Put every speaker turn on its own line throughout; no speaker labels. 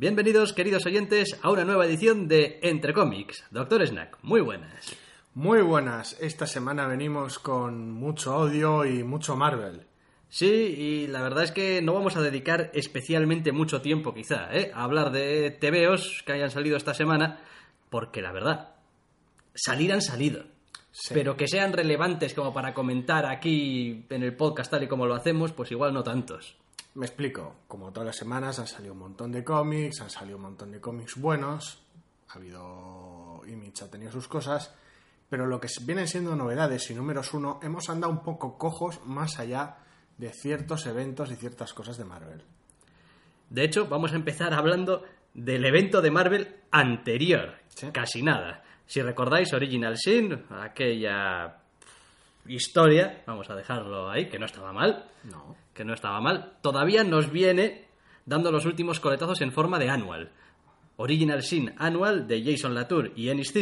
Bienvenidos, queridos oyentes, a una nueva edición de Entre Cómics. Doctor Snack, muy buenas.
Muy buenas. Esta semana venimos con mucho odio y mucho Marvel.
Sí, y la verdad es que no vamos a dedicar especialmente mucho tiempo, quizá, ¿eh? a hablar de TVOs que hayan salido esta semana, porque la verdad, salir han salido.
Sí.
Pero que sean relevantes como para comentar aquí en el podcast tal y como lo hacemos, pues igual no tantos.
Me explico. Como todas las semanas han salido un montón de cómics, han salido un montón de cómics buenos. Ha habido. Image ha tenido sus cosas. Pero lo que vienen siendo novedades y números uno, hemos andado un poco cojos más allá de ciertos eventos y ciertas cosas de Marvel.
De hecho, vamos a empezar hablando del evento de Marvel anterior.
Sí.
Casi nada. Si recordáis Original Sin, aquella historia, vamos a dejarlo ahí, que no estaba mal,
No.
que no estaba mal, todavía nos viene dando los últimos coletazos en forma de Annual. Original Sin Annual de Jason Latour y Ennis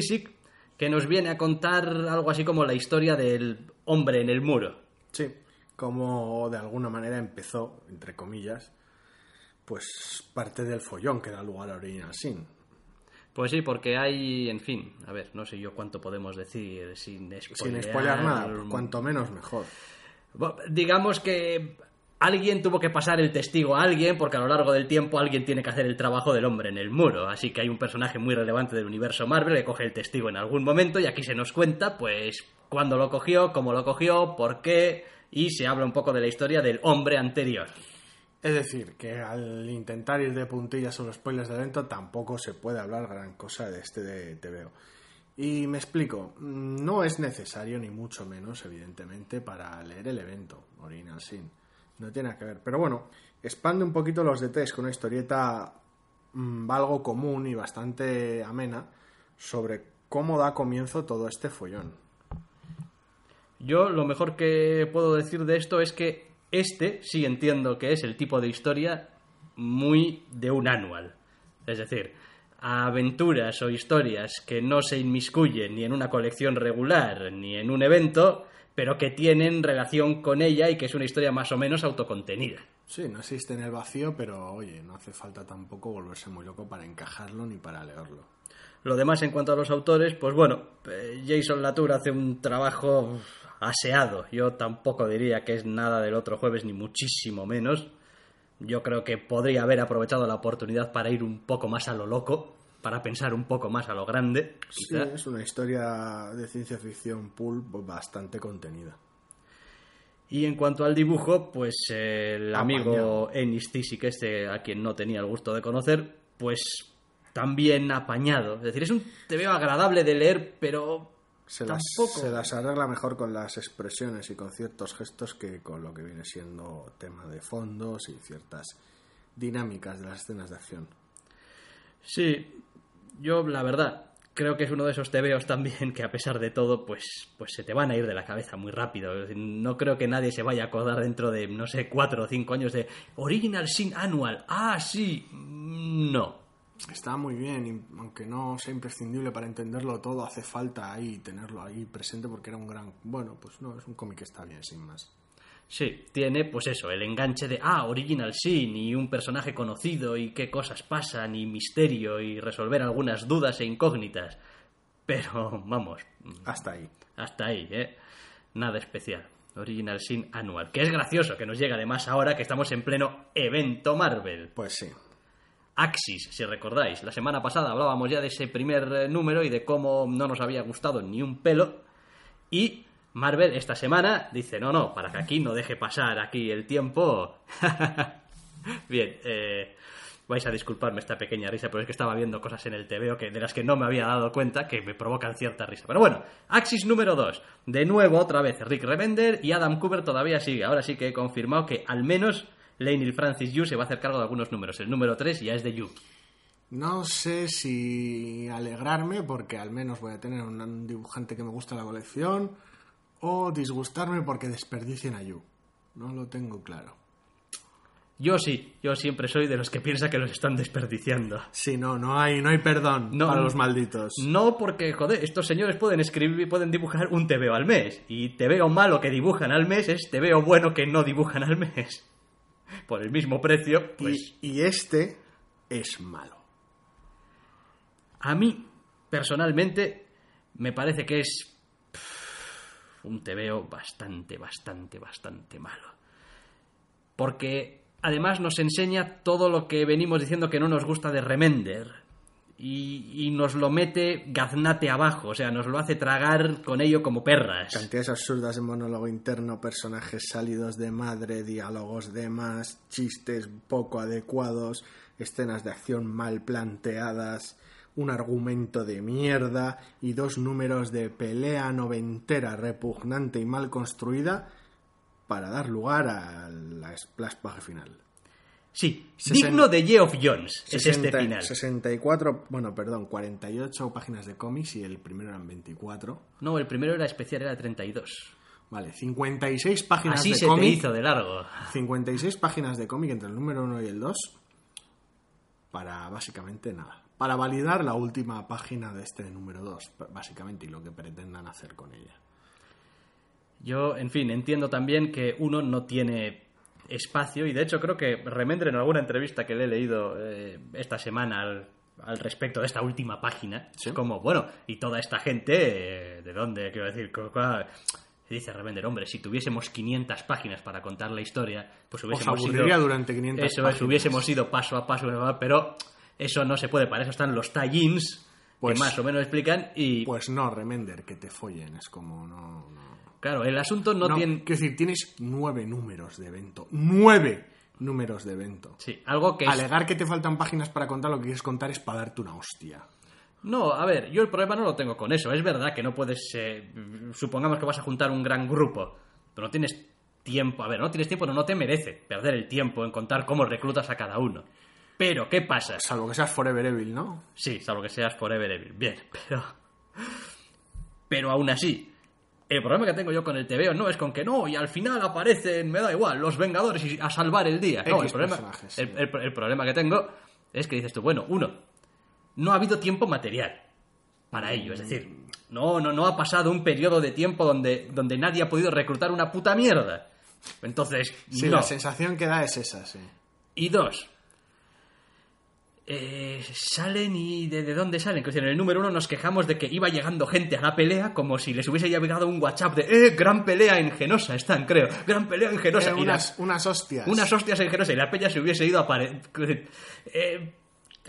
que nos viene a contar algo así como la historia del hombre en el muro.
Sí. Como de alguna manera empezó, entre comillas, pues parte del follón que da lugar a Original Sin.
Pues sí, porque hay, en fin, a ver, no sé yo cuánto podemos decir sin spoilear.
Sin spoiler nada, pues cuanto menos mejor.
Bueno, Digamos que alguien tuvo que pasar el testigo a alguien, porque a lo largo del tiempo alguien tiene que hacer el trabajo del hombre en el muro. Así que hay un personaje muy relevante del universo Marvel que coge el testigo en algún momento y aquí se nos cuenta, pues, cuándo lo cogió, cómo lo cogió, por qué, y se habla un poco de la historia del hombre anterior.
Es decir, que al intentar ir de puntillas sobre los spoilers del evento tampoco se puede hablar gran cosa de este de TVO. Y me explico, no es necesario ni mucho menos, evidentemente, para leer el evento Original Sin. No tiene que ver. Pero bueno, expande un poquito los detalles con una historieta mm, algo común y bastante amena sobre cómo da comienzo todo este follón.
Yo lo mejor que puedo decir de esto es que este sí entiendo que es el tipo de historia muy de un anual. Es decir, aventuras o historias que no se inmiscuyen ni en una colección regular ni en un evento, pero que tienen relación con ella y que es una historia más o menos autocontenida.
Sí, no existe en el vacío, pero oye, no hace falta tampoco volverse muy loco para encajarlo ni para leerlo.
Lo demás en cuanto a los autores, pues bueno, eh, Jason Latour hace un trabajo aseado. Yo tampoco diría que es nada del otro jueves, ni muchísimo menos. Yo creo que podría haber aprovechado la oportunidad para ir un poco más a lo loco, para pensar un poco más a lo grande.
Sí,
quizá.
es una historia de ciencia ficción pulp bastante contenida.
Y en cuanto al dibujo, pues eh, el amigo. Ennis Tisic, este a quien no tenía el gusto de conocer, pues también apañado. Es decir, es un veo agradable de leer, pero
Se las, se las arregla mejor con las expresiones y con ciertos gestos que con lo que viene siendo tema de fondos y ciertas dinámicas de las escenas de acción.
Sí, yo la verdad creo que es uno de esos tebeos también que a pesar de todo, pues, pues se te van a ir de la cabeza muy rápido. No creo que nadie se vaya a acordar dentro de, no sé, cuatro o cinco años de Original Sin Annual. Ah, sí. No.
Está muy bien, y aunque no sea imprescindible para entenderlo todo, hace falta ahí tenerlo ahí presente porque era un gran... Bueno, pues no, es un cómic que está bien, sin más.
Sí, tiene pues eso, el enganche de, ah, Original Sin y un personaje conocido y qué cosas pasan y misterio y resolver algunas dudas e incógnitas. Pero, vamos,
Hasta ahí.
hasta ahí, ¿eh? Nada especial. Original Sin Anual. Que es gracioso que nos llega además ahora que estamos en pleno evento Marvel.
Pues sí.
Axis, si recordáis. La semana pasada hablábamos ya de ese primer eh, número y de cómo no nos había gustado ni un pelo. Y Marvel esta semana dice, no, no, para que aquí no deje pasar aquí el tiempo. Bien, eh, vais a disculparme esta pequeña risa, pero es que estaba viendo cosas en el TVO que, de las que no me había dado cuenta que me provocan cierta risa. Pero bueno, Axis número 2. De nuevo, otra vez, Rick Remender y Adam Cooper todavía sigue. Ahora sí que he confirmado que al menos Laney Francis Yu se va a hacer cargo de algunos números. El número 3 ya es de Yu.
No sé si alegrarme porque al menos voy a tener un dibujante que me gusta la colección o disgustarme porque desperdicien a Yu. No lo tengo claro.
Yo sí, yo siempre soy de los que piensa que los están desperdiciando.
Sí, no, no hay, no hay perdón
No,
para los malditos.
No porque, joder, estos señores pueden escribir, pueden dibujar un TVO al mes. Y TVO malo que dibujan al mes es TVO bueno que no dibujan al mes. Por el mismo precio, pues...
Y, y este es malo.
A mí, personalmente, me parece que es pff, un TVO bastante, bastante, bastante malo. Porque además nos enseña todo lo que venimos diciendo que no nos gusta de Remender. Y, y nos lo mete gaznate abajo, o sea, nos lo hace tragar con ello como perras.
Cantidades absurdas de monólogo interno, personajes salidos de madre, diálogos de más, chistes poco adecuados, escenas de acción mal planteadas, un argumento de mierda y dos números de pelea noventera repugnante y mal construida para dar lugar a la final.
Sí, digno de Geoff Jones es este
60
final.
64, bueno, perdón, 48 páginas de cómics y el primero eran 24.
No, el primero era especial, era 32.
Vale, 56 páginas
Así
de
se te
cómic.
hizo de largo.
56 páginas de cómic entre el número 1 y el 2 para básicamente nada. Para validar la última página de este número 2, básicamente, y lo que pretendan hacer con ella.
Yo, en fin, entiendo también que uno no tiene espacio y de hecho creo que Remendre en alguna entrevista que le he leído eh, esta semana al, al respecto de esta última página,
Sí.
es como, bueno, y toda esta gente, eh, ¿de dónde? Quiero decir, co- dice Remender, hombre, si tuviésemos 500 páginas para contar la historia, pues
Os
hubiésemos
aburriría
ido...
durante 500
Eso es,
páginas.
hubiésemos ido paso a paso, pero eso no se puede, para eso están los tie-ins
Pues-
que más o menos explican y,
Pues no, Remender, que te follen, es como no... no.
Claro, el asunto no,
No,
tiene...
Quiero decir, tienes nueve números de evento. ¡Nueve números de evento!
Sí, algo que... es-
Alegar que te faltan páginas para contar lo que quieres contar es para darte una hostia.
No, a ver, yo el problema no lo tengo con eso. Es verdad que no puedes. eh, supongamos que vas a juntar un gran grupo, pero no tienes tiempo. A ver, no tienes tiempo, no, no te merece perder el tiempo en contar cómo reclutas a cada uno. Pero, ¿qué pasa?
Salvo que seas Forever Evil, ¿no?
Sí, salvo que seas Forever Evil. Bien, pero. Pero aún así. El problema que tengo yo con el TVO no es con que no, y al final aparecen, me da igual, los Vengadores y a salvar el día. No, el problema,
personajes, sí.
el, el- el problema que tengo es que dices tú, bueno, uno, no ha habido tiempo material para ello. Es decir, no, no, no ha pasado un periodo de tiempo donde, donde nadie ha podido reclutar una puta mierda. Entonces,
Sí,
no.
la sensación que da es esa, sí.
Y dos, eh, salen y de, de dónde salen. Que, en el número uno nos quejamos de que iba llegando gente a la pelea como si les hubiese llegado un WhatsApp de ¡Eh, gran pelea en Genosa! Están, creo. ¡Gran pelea en Genosa!
Eh,
y
unas,
las-
unas hostias.
unas hostias en Genosa y la peña se hubiese ido a pare... Eh,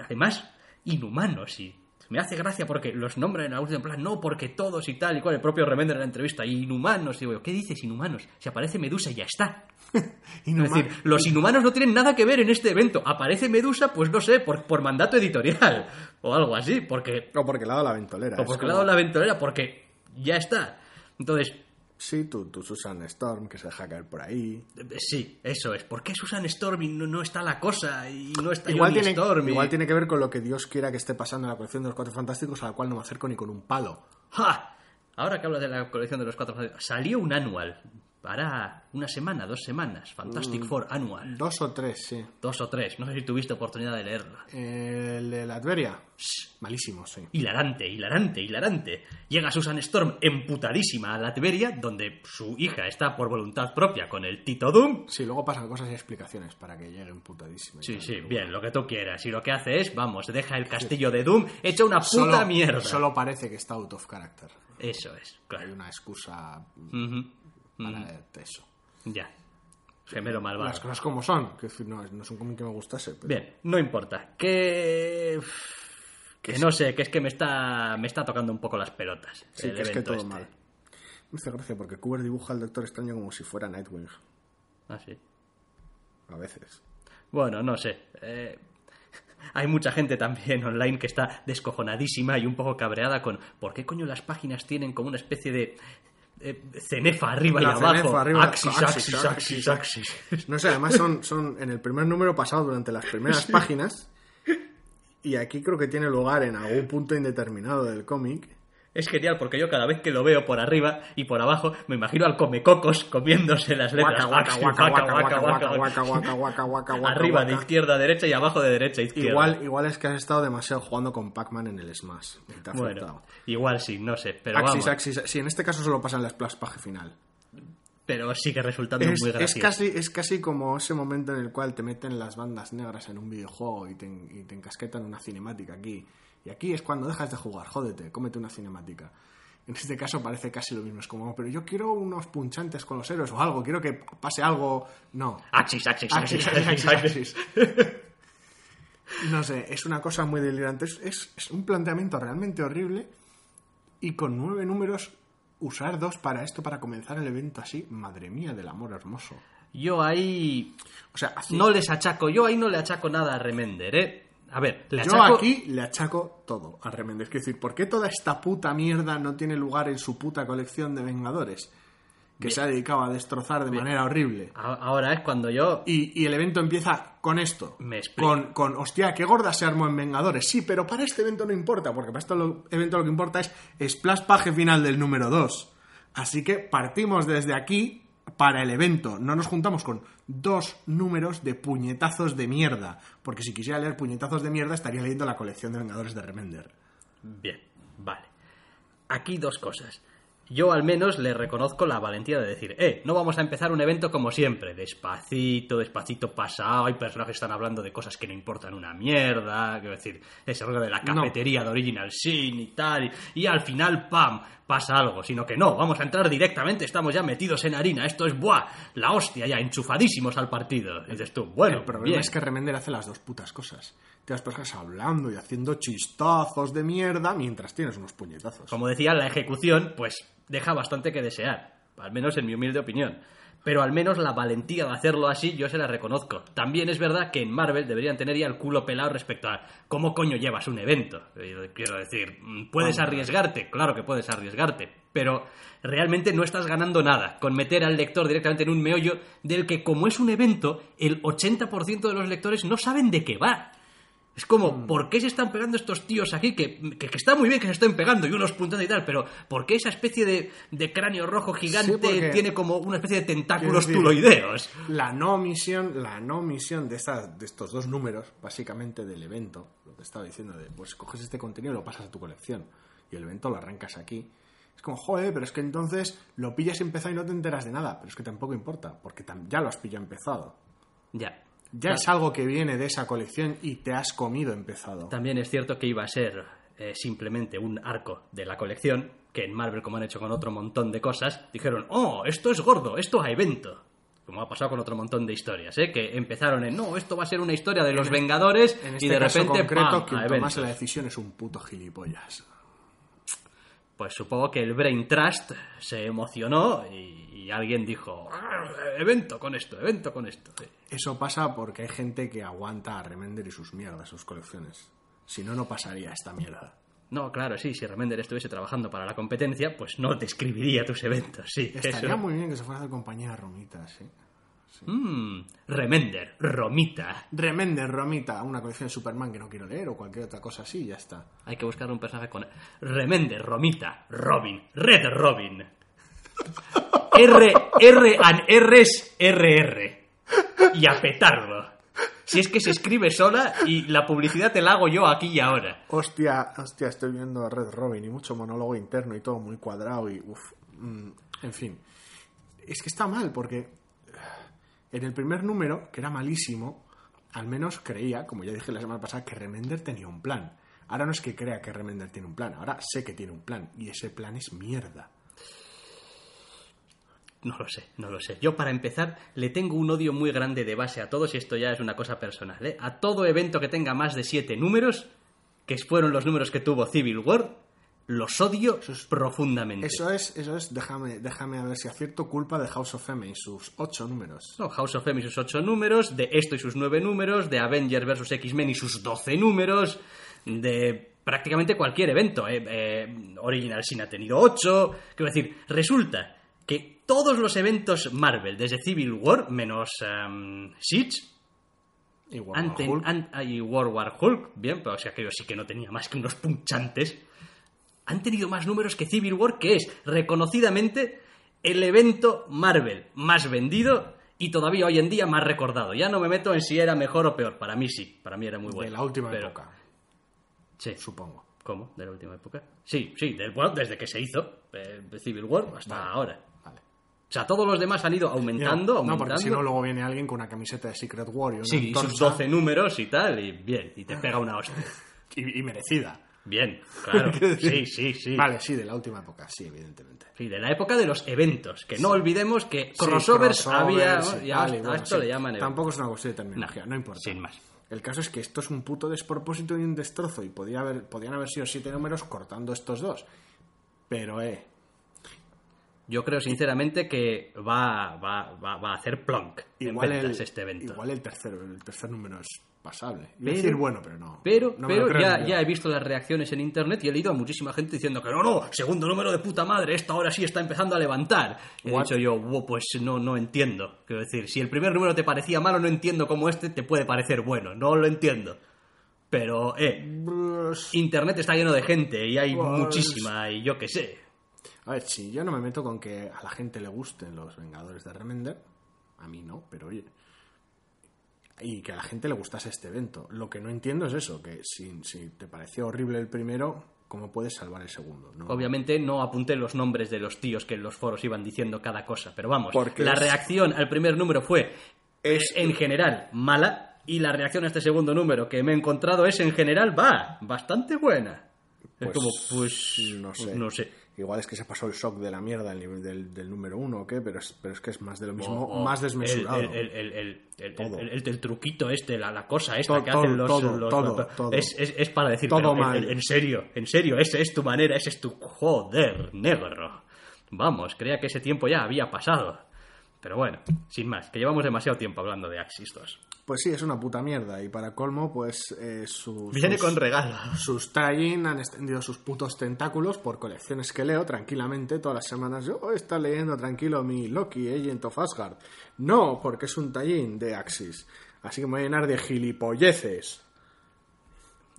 además, inhumanos y... Me hace gracia porque los nombran en la última plan, no, porque todos y tal y cual, el propio Remender en la entrevista, inhumanos, y digo, yo, ¿qué dices inhumanos? Si aparece Medusa y ya está. Es decir, los inhumanos no tienen nada que ver en este evento. Aparece Medusa, pues no sé, por, por mandato editorial o algo así, porque.
O porque le ha dado la ventolera.
O porque le ha
como-
dado la ventolera, porque ya está. Entonces,
Sí, tu, tu Susan Storm, que se deja caer por ahí.
eh, sí, eso es. ¿Por qué Susan Storm y no, no está la cosa y no está
Igual
Johnny
tiene,
Storm? y-
igual tiene que ver con lo que Dios quiera que esté pasando en la colección de los Cuatro Fantásticos, a la cual no me acerco ni con un palo.
¡Ja! Ahora que hablas de la colección de los cuatro fantásticos, salió un anual. Para una semana, dos semanas. Fantastic Four Annual.
Dos o tres, sí.
Dos o tres. No sé si tuviste oportunidad de leerlo.
El de Latveria. Malísimo, sí.
Hilarante, hilarante, hilarante. Llega Susan Storm emputadísima a Latveria, donde su hija está por voluntad propia con el Tito Doom.
Sí, luego pasan cosas y explicaciones para que lleguen putadísimas.
Sí, sí, bien, lo que tú quieras. Y lo que hace es, vamos, deja el castillo de Doom hecha una puta
Solo,
mierda.
solo parece que está out of character.
Eso es,
Hay
claro.
una excusa para eso.
Ya. Gemelo malvado.
Las cosas como son. Que decir, no, no es un cómic que me gustase. Pero
Bien, no importa. Que... Que no sé, que es que me está, me está tocando un poco las pelotas.
Sí,
el
que es que todo
este.
mal. Me hace gracia porque Cooper dibuja al Doctor Extraño como si fuera Nightwing.
Ah, sí.
A veces.
Bueno, no sé. Eh, hay mucha gente también online que está descojonadísima y un poco cabreada con por qué coño las páginas tienen como una especie de eh, cenefa arriba
La
y abajo.
cenefa arriba,
axis,
axis,
axis,
axis,
axis, axis.
No sé, además son, son en el primer número pasado durante las primeras páginas Y aquí creo que tiene lugar en algún punto indeterminado del cómic.
Es genial porque yo cada vez que lo veo por arriba y por abajo me imagino al comecocos comiéndose las letras. Arriba de izquierda a derecha y abajo de derecha a izquierda.
Igual, es que has estado demasiado jugando con Pac-Man en el Smash. Te
bueno, igual sí, no sé. Pero
axis,
vamos.
axis. Sí, en este caso solo pasa en la splash page final.
Pero sigue resultando
es,
muy gracioso.
Es casi, es casi como ese momento en el cual te meten las bandas negras en un videojuego y te, y te encasquetan una cinemática aquí. Y aquí es cuando dejas de jugar, jódete, cómete una cinemática. En este caso parece casi lo mismo, es como, pero yo quiero unos punchantes con los héroes o algo, quiero que pase algo. No.
Axis, Axis,
Axis,
Axis.
No sé, es una cosa muy delirante. Es, es- es un planteamiento realmente horrible. Y con nueve números, usar dos para esto, para comenzar el evento así, madre mía del amor hermoso.
Yo ahí
O sea, así-
no les achaco, yo ahí no le achaco nada a Remender, ¿eh? A ver, le
yo
achaco...
aquí le achaco todo a Remender. Es decir, ¿por qué toda esta puta mierda no tiene lugar en su puta colección de Vengadores? Que
Bien.
se ha dedicado a destrozar de manera horrible.
Ahora es cuando yo...
Y, y el evento empieza con esto.
Me explico.
Con, con, hostia, qué gorda se armó en Vengadores. Sí, pero para este evento no importa, porque para este lo- evento lo que importa es splash page final del número 2. Así que partimos desde aquí para el evento. No nos juntamos con dos números de puñetazos de mierda. Porque si quisiera leer puñetazos de mierda, estaría leyendo la colección de Vengadores de Remender.
Bien, vale. Aquí dos cosas. Yo al menos le reconozco la valentía de decir, eh, no vamos a empezar un evento como siempre, despacito, despacito pasado, hay personajes que están hablando de cosas que no importan una mierda, quiero decir, ese rollo de la
No.
cafetería de Original Sin y tal, y, y al final, pam, pasa algo, sino que no, vamos a entrar directamente, estamos ya metidos en harina, esto es, buah, la hostia, ya enchufadísimos al partido. Y dices tú, bueno,
el problema
bien.
es que Remender hace las dos putas cosas. Tienes personas hablando y haciendo chistazos de mierda mientras tienes unos puñetazos.
Como decía, la ejecución, pues deja bastante que desear, al menos en mi humilde opinión. Pero al menos la valentía de hacerlo así yo se la reconozco. También es verdad que en Marvel deberían tener ya el culo pelado respecto a cómo coño llevas un evento. Eh, Quiero decir, puedes arriesgarte, claro que puedes arriesgarte, pero realmente no estás ganando nada con meter al lector directamente en un meollo del que como es un evento, el 80% de los lectores no saben de qué va. Es
Mm.
como, ¿por qué se están pegando estos tíos aquí? Que, que, que está muy bien que se estén pegando y unos puntando y tal, pero ¿por qué esa especie de, de cráneo rojo gigante
Sí,
tiene como una especie de tentáculos
decir,
tuloideos?
La no misión, la no misión de, estas, de estos dos números, básicamente del evento, lo que estaba diciendo, de pues coges este contenido y lo pasas a tu colección y el evento lo arrancas aquí. Es como, joder, pero es que entonces lo pillas empezado y no te enteras de nada, pero es que tampoco importa, porque ya lo has pillado empezado.
Ya.
Ya es algo que viene de esa colección y te has comido empezado.
También es cierto que iba a ser eh, simplemente un arco de la colección, que en Marvel, como han hecho con otro montón de cosas, dijeron, oh, esto es gordo, esto a evento. Como ha pasado con otro montón de historias, ¿eh? que empezaron en, no, esto va a ser una historia de los Vengadores
En este
y de
caso
repente,
concreto,
¡pam!
quien
a
tomase
eventos.
la decisión es un puto gilipollas.
Pues supongo que el Brain Trust se emocionó y, y alguien dijo, "Ah, evento con esto, evento con esto. Sí.
Eso pasa porque hay gente que aguanta a Remender y sus mierdas, sus colecciones. Si no, no pasaría esta mierda.
No, claro, sí, si Remender estuviese trabajando para la competencia, pues no te escribiría tus eventos, sí.
Estaría
eso.
muy bien que se fuera hacer compañía de Romitas, ¿sí?
Mm, Remender, Romita.
Remender, Romita, una colección de Superman que no quiero leer o cualquier otra cosa así, ya está.
Hay que buscar un personaje con Remender, Romita, Robin, Red Robin. R, R and R's RR. Y a petarlo. Si es que se escribe sola y la publicidad te la hago yo aquí y ahora.
Hostia, hostia, estoy viendo a Red Robin y mucho monólogo interno y todo muy cuadrado y uff. en fin. Es que está mal porque en el primer número, que era malísimo, al menos creía, como ya dije la semana pasada, que Remender tenía un plan. Ahora no es que crea que Remender tiene un plan, ahora sé que tiene un plan y ese plan es mierda.
No lo sé, no lo sé. Yo, para empezar, le tengo un odio muy grande de base a todos, y esto ya es una cosa personal, ¿eh? A todo evento que tenga más de siete números, que fueron los números que tuvo Civil War, los odio profundamente.
Eso es, eso es, déjame, déjame a ver si acierto, culpa de House of M y sus ocho números.
No, House of M y sus ocho números, de esto y sus nueve números, de Avengers vs. X-Men y sus doce números, de prácticamente cualquier evento. ¿eh? Eh, Original Sin ha tenido ocho. Quiero decir, resulta que todos los eventos Marvel, desde Civil War, menos em, Siege,
Y World War
Ante-
Hulk.
ah, y World War Hulk, bien, pero o sea, aquello sí que no tenía más que unos punchantes. Han tenido más números que Civil War, que es reconocidamente el evento Marvel más vendido y todavía hoy en día más recordado. Ya no me meto en si era mejor o peor. Para mí sí, para mí era muy bueno.
de la última
pero-
época,
Sí.
supongo.
¿Cómo? ¿De la última época? Sí, sí, del, bueno, desde que se hizo eh, Civil War hasta
Vale.
ahora.
Vale.
O sea, todos los demás han ido aumentando,
no,
aumentando.
porque si no, luego viene alguien con una camiseta de Secret War y una
Sí, y sus
antorcha,
12 números y tal, y bien, y te pega una hostia.
y, y merecida.
Bien, claro. Sí, sí, sí.
Vale, sí, de la última época, sí, evidentemente.
Sí, de la época de los eventos, que no olvidemos que crossovers,
Sí,
había... ya
vale,
a
bueno,
esto
sí.
le llaman.
Tampoco es una cuestión de terminología,
No,
no, importa.
sin más.
El caso es que esto es un puto despropósito y un destrozo, y podía haber, podían haber sido siete números cortando estos dos. Pero, eh,
Yo creo sinceramente que va, va, va, va a hacer plonk
igual
en
el,
este evento.
igual el tercero, el tercer número es pasable.
Pero-
decir bueno, pero no.
Pero,
no
pero
creo
ya, ya he visto las reacciones en internet y he leído a muchísima gente diciendo que no, no, segundo número de puta madre, esto ahora sí está empezando a levantar. Y he dicho yo, "Buah, pues no, no entiendo. Quiero decir, si el primer número te parecía malo, no entiendo cómo este te puede parecer bueno. No lo entiendo. Pero, eh,
Pues,
internet está lleno de gente y hay
Pues-
muchísima y yo qué sé.
A ver, si yo no me meto con que a la gente le gusten los Vengadores de Remender, a mí no, pero oye. Y que a la gente le gustase este evento. Lo que no entiendo es eso, que si, si te pareció horrible el primero, ¿cómo puedes salvar el segundo? No.
Obviamente no apunté los nombres de los tíos que en los foros iban diciendo cada cosa, pero vamos,
Porque
la
es-
reacción al primer número fue
Es-
en general mala y la reacción a este segundo número que me he encontrado es en general va bastante buena. es
Pues,
como pues
no sé.
no sé.
Igual es que se pasó el shock de la mierda del, del número uno o qué, pero es, pero es que es más de lo mismo, más desmesurado.
El, el, el, truquito este, la, la cosa esta
Todo,
que hacen los...
todo,
los-
todo, todo.
Es, es- es para decir,
Todo
pero
mal.
En, en serio, en serio, esa es tu manera, ese es tu... Joder, negro. Vamos, creía que ese tiempo ya había pasado. Pero bueno, sin más, que llevamos demasiado tiempo hablando de Axis 2.
Pues sí, es una puta mierda. Y para colmo, pues eh, sus,
Viene
sus-
con regalo.
sus tie-in han extendido sus putos tentáculos por colecciones que leo tranquilamente todas las semanas. Yo oh, está leyendo tranquilo mi Loki, Agent of Asgard. No, porque es un tie-in de Axis. Así que me voy a llenar de gilipolleces.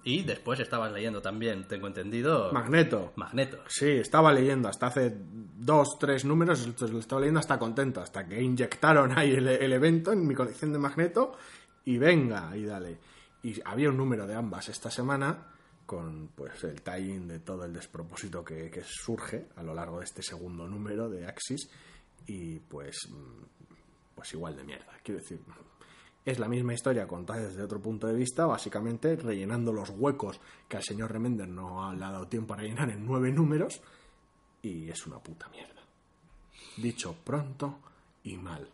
Y después estabas leyendo también, tengo entendido,
Magneto.
Magneto.
Sí, estaba leyendo hasta hace dos, tres números, lo estaba leyendo hasta contento, hasta que inyectaron ahí el, el evento en mi colección de Magneto y venga, y dale. Y había un número de ambas esta semana con pues el tie-in de todo el despropósito que, que surge a lo largo de este segundo número de Axis y pues mm, pues igual de mierda, quiero decir, es la misma historia contada desde otro punto de vista, básicamente rellenando los huecos que al señor Remender no le ha dado tiempo a rellenar en nueve números, y es una puta mierda. Dicho pronto y mal.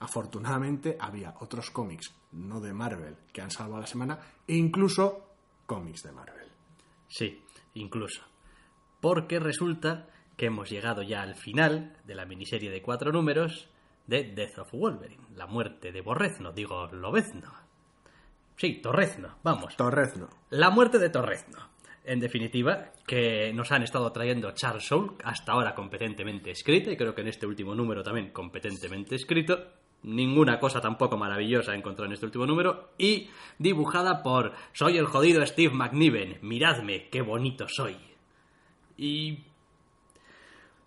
Afortunadamente había otros cómics, no de Marvel, que han salvado la semana, e incluso cómics de Marvel.
Sí, incluso. Porque resulta que hemos llegado ya al final de la miniserie de cuatro números de Death of Wolverine, la muerte de Borrezno, digo, Lobezno. Sí, Torrezno, vamos.
Torrezno.
La muerte de Torrezno. En definitiva, que nos han estado trayendo Charles Soule, hasta ahora competentemente escrita, y creo que en este último número también competentemente escrito. Ninguna cosa tampoco maravillosa encontrado en este último número. Y dibujada por Soy el jodido Steve McNiven. Miradme, qué bonito soy. Y.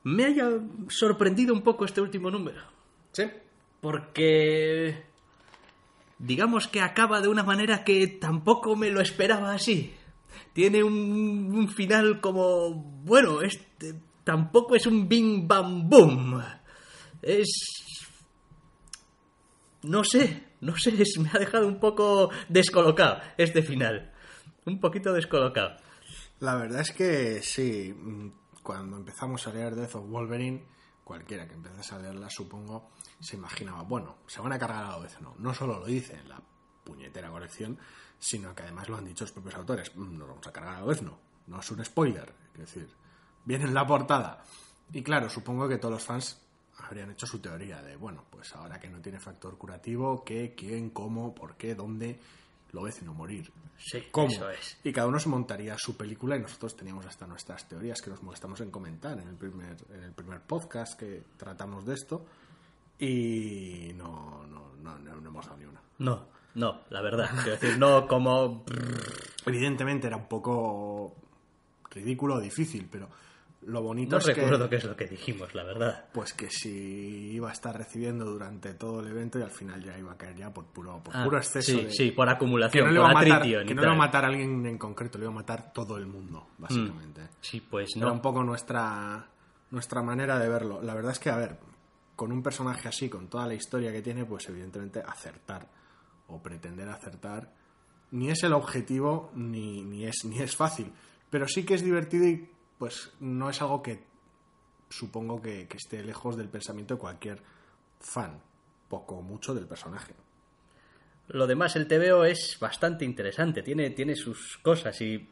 Me haya sorprendido un poco este último número.
Sí.
Porque digamos que acaba de una manera que tampoco me lo esperaba así. Tiene un, un final como, bueno, este tampoco es un bing bam boom. Es... No sé, no sé, es- me ha dejado un poco descolocado este final. Un poquito descolocado.
La verdad es que sí, mm, cuando empezamos a leer Death of Wolverine, cualquiera que empezase a leerla, supongo, se imaginaba, bueno, se van a cargar a la vez, no. No solo lo dice en la puñetera colección, sino que además lo han dicho los propios autores. "Mm, Nos vamos a cargar a la vez, no. No es un spoiler, es decir, viene en la portada. Y claro, supongo que todos los fans habrían hecho su teoría de, bueno, pues ahora que no tiene factor curativo, ¿qué, quién, cómo, por qué, dónde? Lo ves no morir.
Sí,
¿Cómo?
eso es.
Y cada uno se montaría su película y nosotros teníamos hasta nuestras teorías que nos molestamos en comentar en el primer, en el primer podcast que tratamos de esto y no, no, no, no, no hemos dado ni una.
No. No, la verdad. Quiero decir, no como.
Evidentemente era un poco ridículo o difícil, pero lo bonito
No
es
recuerdo
que,
qué es lo que dijimos, la verdad.
pues que si iba a estar recibiendo durante todo el evento y al final ya iba a caer ya por puro, por
Ah,
puro exceso
sí,
de...
sí, por
que
acumulación,
no, le
por
matar, que no le iba a matar a alguien en concreto, le iba a matar todo el mundo, básicamente.
Sí, pues
Era un
no.
poco nuestra, nuestra manera de verlo. La verdad es que, a ver, con un personaje así, con toda la historia que tiene, pues evidentemente acertar o pretender acertar ni es el objetivo ni, ni, es, ni es fácil. Pero sí que es divertido y pues no es algo que supongo que, esté lejos del pensamiento de cualquier fan, poco o mucho del personaje.
Lo demás, el TVO es bastante interesante, tiene, tiene sus cosas y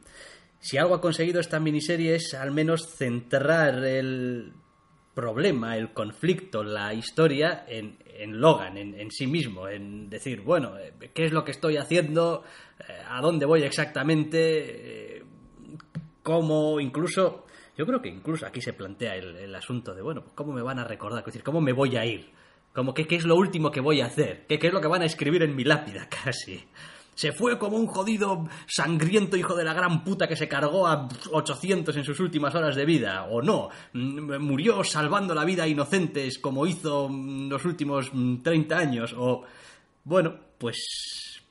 si algo ha conseguido esta miniserie es al menos centrar el problema, el conflicto, la historia en, en Logan, en, en sí mismo, en decir, bueno, eh, ¿qué es lo que estoy haciendo? Eh, ¿A dónde voy exactamente? Eh, ¿Cómo incluso... Yo creo que incluso aquí se plantea el, asunto de, bueno, ¿cómo me van a recordar? Es decir, ¿cómo me voy a ir? Como que qué es lo último que voy a hacer, ¿Qué, qué es lo que van a escribir en mi lápida casi. Se fue como un jodido sangriento hijo de la gran puta que se cargó a 800 en sus últimas horas de vida, o no. Mm, Murió salvando la vida a inocentes como hizo mm, los últimos mm, 30 años, o... Bueno, pues...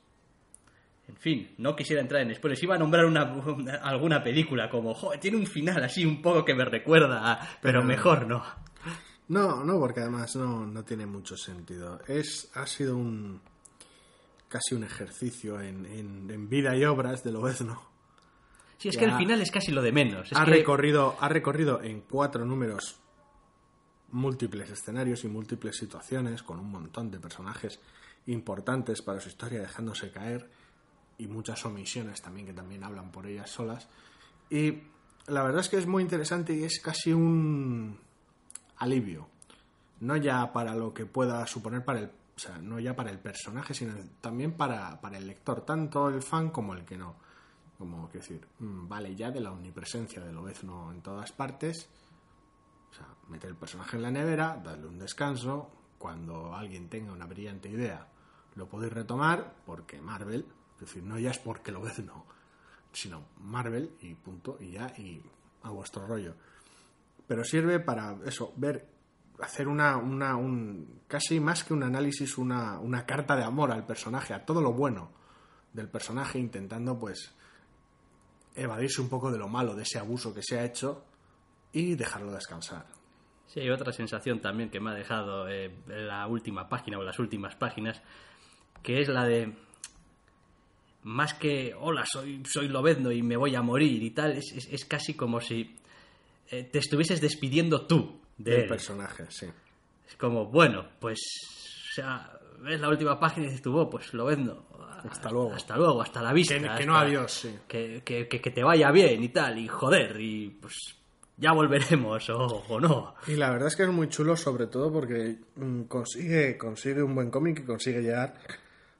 En fin, no quisiera entrar en spoilers. Iba a nombrar una, una- alguna película como, joder, tiene un final así un poco que me recuerda, a- Pero- mejor no.
No, no, porque además no, no tiene mucho sentido. Es, ha sido un casi un ejercicio en, en, en vida y obras de Lobezno.
Sí, es que el final es casi lo de menos. Es
ha,
que-
recorrido, ha recorrido en cuatro números múltiples escenarios y múltiples situaciones con un montón de personajes importantes para su historia dejándose caer y muchas omisiones también que también hablan por ellas solas. Y la verdad es que es muy interesante y es casi un alivio. No ya para lo que pueda suponer para el. O sea, no ya para el personaje, sino también para, para el lector, tanto el fan como el que no. Como, quiero decir, mm, vale ya de la omnipresencia del Obezno en todas partes. O sea, meter el personaje en la nevera, darle un descanso. Cuando alguien tenga una brillante idea, lo podéis retomar, porque Marvel, es decir, no ya es porque lo ves, no, sino Marvel y punto, y ya, y a vuestro rollo. Pero sirve para eso, ver, hacer una, una un, casi más que un análisis, una, una carta de amor al personaje, a todo lo bueno del personaje, intentando pues evadirse un poco de lo malo, de ese abuso que se ha hecho y dejarlo descansar.
Sí, hay otra sensación también que me ha dejado eh, la última página o las últimas páginas, que es la de más que hola, soy, soy Lobezno y me voy a morir y tal, es, es- casi como si eh, te estuvieses despidiendo tú de
del
él.
personaje, sí.
Es como, bueno, pues o sea, ves la última página y dices tú, "Oh, pues Lobezno.
Hasta luego.
Hasta luego, hasta la vista.
Que- que
hasta-
no adiós, sí.
Que, que- que- que te vaya bien y tal, y joder, y pues ya volveremos o, o no.
Y la verdad es que es muy chulo, sobre todo porque mm, consigue, consigue un buen cómic y consigue llegar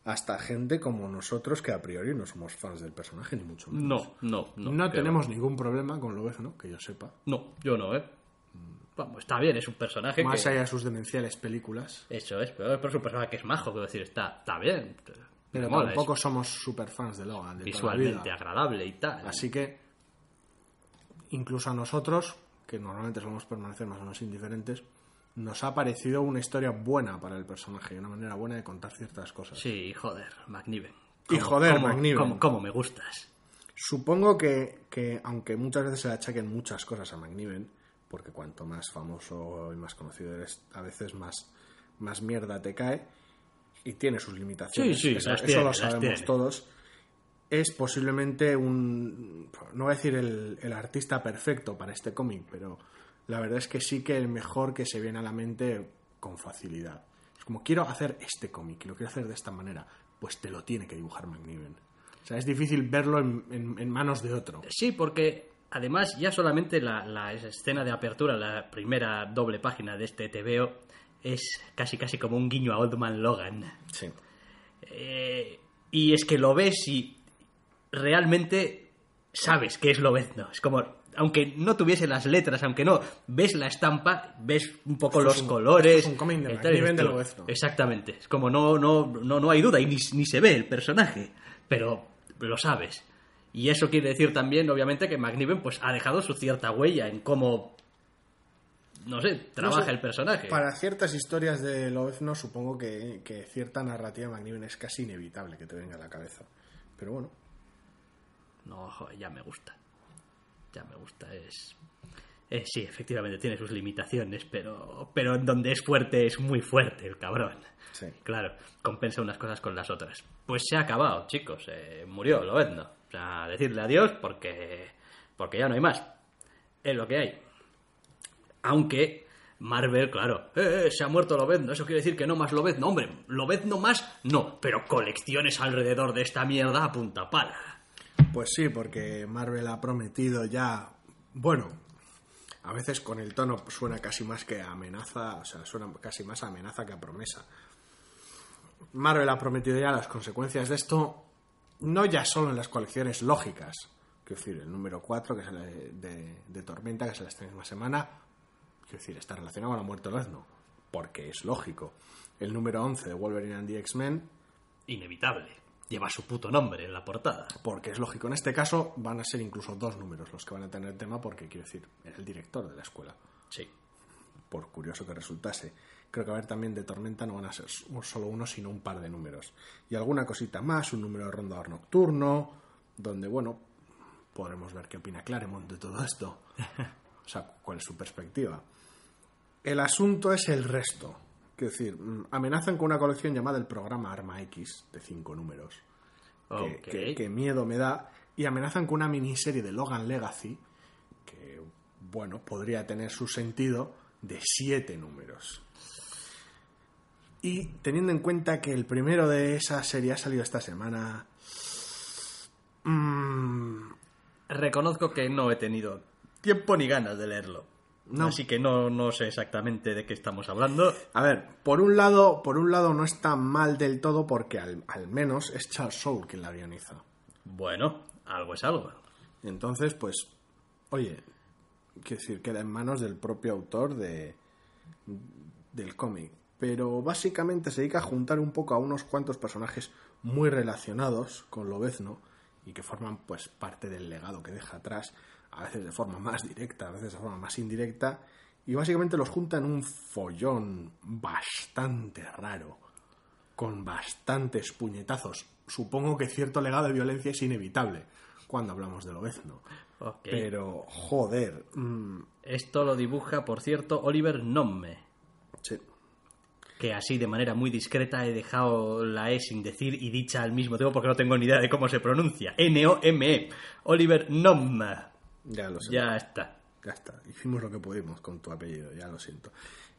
hasta gente como nosotros que a priori no somos fans del personaje, ni mucho menos.
No, no, no.
No, tenemos ningún problema con Lobezno, que yo sepa.
No, yo no, ¿eh? Vamos, está bien, es un personaje
Más
que...
allá de sus demenciales películas.
Eso es, pero, es un personaje que es majo, quiero decir, está, está bien.
Pero
Mola,
tampoco
es
somos super fans de Logan. De toda la
visualmente
vida.
agradable y tal.
Así que, incluso a nosotros, que normalmente solemos permanecer más o menos indiferentes, nos ha parecido una historia buena para el personaje y una manera buena de contar ciertas cosas.
Sí, joder, McNiven.
Y joder,
cómo-
McNiven.
cómo- cómo me gustas.
Supongo que, que, aunque muchas veces se le achaquen muchas cosas a McNiven, porque cuanto más famoso y más conocido eres, a veces más, más mierda te cae, y tiene sus limitaciones,
Sí, sí,
eso,
las
eso
tiene,
lo sabemos
tiene.
todos, es posiblemente un, no voy a decir el, el artista perfecto para este cómic, pero la verdad es que sí que el mejor que se viene a la mente con facilidad. Es como, quiero hacer este cómic y lo quiero hacer de esta manera, pues te lo tiene que dibujar McNiven. O sea, es difícil verlo en, en- en manos de otro.
Sí, porque además ya solamente la, la escena de apertura, la primera doble página de este TVO, es casi casi como un guiño a Old Man Logan.
Sí.
Eh, y es que lo ves y realmente sabes que es Lobezno. Es como, aunque no tuviese las letras, aunque no, ves la estampa, ves un poco
Esto
los
un-
colores.
es un cómic de de Lobezno.
Exactamente. Es como no, no, no, no hay duda y ni, ni se ve el personaje, pero lo sabes. Y eso quiere decir también, obviamente, que McNiven pues, ha dejado su cierta huella en cómo, no sé, trabaja
No sé,
el personaje.
Para ciertas historias de Lobezno, supongo que, que cierta narrativa de McNiven es casi inevitable que te venga a la cabeza. Pero bueno,
No, joder, ya me gusta. Ya me gusta, es... eh, sí, efectivamente tiene sus limitaciones, pero, pero en donde es fuerte es muy fuerte el cabrón.
sí.
Claro, compensa unas cosas con las otras. Pues se ha acabado, chicos. eh, murió, lo vendo. O sea, decirle adiós porque, porque ya no hay más. Es lo que hay. Aunque Marvel, claro, eh, eh, se ha muerto Lobezno, eso quiere decir que no más Lobezno. Hombre, Lobezno más, no, pero colecciones alrededor de esta mierda a punta pala.
Pues sí, porque Marvel ha prometido ya. Bueno, a veces con el tono suena casi más que amenaza, o sea, suena casi más amenaza que a promesa. Marvel ha prometido ya las consecuencias de esto, no ya solo en las colecciones lógicas, quiero decir, el número 4, que es el de, de- Tormenta, que es la esta misma semana, quiero decir, está relacionado con la muerte de Lobezno, porque es lógico. El número 11 de Wolverine and the X-Men,
Inevitable. Lleva su puto nombre en la portada.
porque es lógico. En este caso van a ser incluso dos números los que van a tener el tema, porque quiero decir, era el director de la escuela,
Sí.
por curioso que resultase. Creo que a ver también de Tormenta no van a ser solo uno, sino un par de números. Y alguna cosita más, un número de rondador nocturno, donde, bueno, podremos ver qué opina Claremont de todo esto. O sea, cuál es su perspectiva. El asunto es el resto. Quiero decir, mm, amenazan con una colección llamada el programa Arma X, de cinco números. que,
Ok.
que- que miedo me da. Y amenazan con una miniserie de Logan Legacy, que, bueno, podría tener su sentido, de siete números. Y teniendo en cuenta que el primero de esa serie ha salido esta semana. mm,
Reconozco que no he tenido tiempo ni ganas de leerlo.
No.
Así que no, no sé exactamente de qué estamos hablando.
A ver, por un lado, por un lado no está mal del todo porque al, al menos es Charles Soule quien la guioniza.
Bueno, algo es algo.
Entonces, pues, oye, quiero decir, queda en manos del propio autor de, del cómic. Pero básicamente se dedica a juntar un poco a unos cuantos personajes muy relacionados con Lobezno y que forman pues parte del legado que deja atrás, a veces de forma más directa, a veces de forma más indirecta, y básicamente los junta en un follón bastante raro, con bastantes puñetazos. Supongo que cierto legado de violencia es inevitable cuando hablamos de Lobezno.
Ok.
Pero, joder, mm,
Esto lo dibuja, por cierto, Oliver Nomme.
sí.
Que así de manera muy discreta he dejado la E sin decir y dicha al mismo tiempo porque no tengo ni idea de cómo se pronuncia. N-O-M-E. Oliver Nomme.
Ya lo sé.
Ya está.
Ya está, hicimos lo que pudimos con tu apellido, ya lo siento.